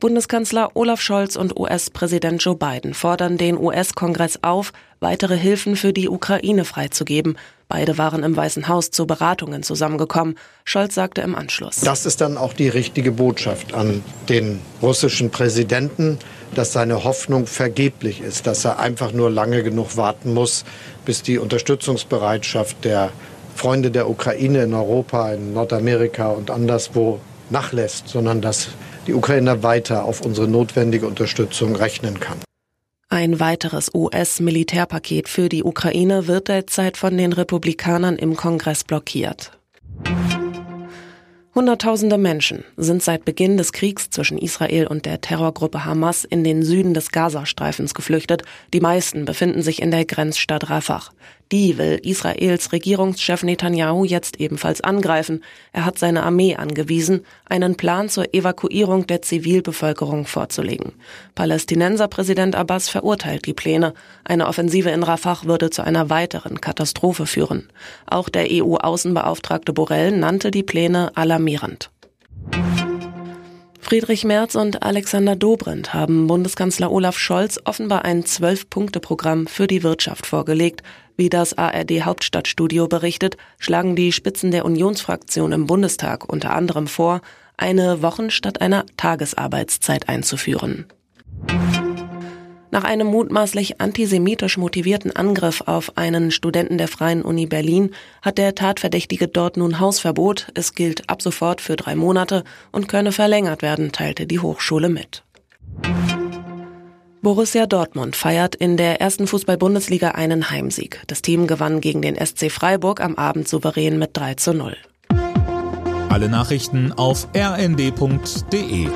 Bundeskanzler Olaf Scholz und US-Präsident Joe Biden fordern den US-Kongress auf, weitere Hilfen für die Ukraine freizugeben. Beide waren im Weißen Haus zu Beratungen zusammengekommen. Scholz sagte im Anschluss. Das ist dann auch die richtige Botschaft an den russischen Präsidenten, dass seine Hoffnung vergeblich ist, dass er einfach nur lange genug warten muss, bis die Unterstützungsbereitschaft der Freunde der Ukraine in Europa, in Nordamerika und anderswo nachlässt, sondern dass die Ukraine weiter auf unsere notwendige Unterstützung rechnen kann. Ein weiteres US-Militärpaket für die Ukraine wird derzeit von den Republikanern im Kongress blockiert. Hunderttausende Menschen sind seit Beginn des Kriegs zwischen Israel und der Terrorgruppe Hamas in den Süden des Gazastreifens geflüchtet. Die meisten befinden sich in der Grenzstadt Rafah. Die will Israels Regierungschef Netanyahu jetzt ebenfalls angreifen. Er hat seine Armee angewiesen, einen Plan zur Evakuierung der Zivilbevölkerung vorzulegen. Palästinenserpräsident Abbas verurteilt die Pläne. Eine Offensive in Rafah würde zu einer weiteren Katastrophe führen. Auch der EU-Außenbeauftragte Borrell nannte die Pläne alarmierend. Friedrich Merz und Alexander Dobrindt haben Bundeskanzler Olaf Scholz offenbar ein Zwölf-Punkte-Programm für die Wirtschaft vorgelegt. Wie das ARD Hauptstadtstudio berichtet, schlagen die Spitzen der Unionsfraktion im Bundestag unter anderem vor, eine Wochen- statt einer Tagesarbeitszeit einzuführen. Nach einem mutmaßlich antisemitisch motivierten Angriff auf einen Studenten der Freien Uni Berlin hat der Tatverdächtige dort nun Hausverbot. Es gilt ab sofort für drei Monate und könne verlängert werden, teilte die Hochschule mit. Borussia Dortmund feiert in der ersten Fußball-Bundesliga einen Heimsieg. Das Team gewann gegen den SC Freiburg am Abend souverän mit 3 zu 0. Alle Nachrichten auf rnd.de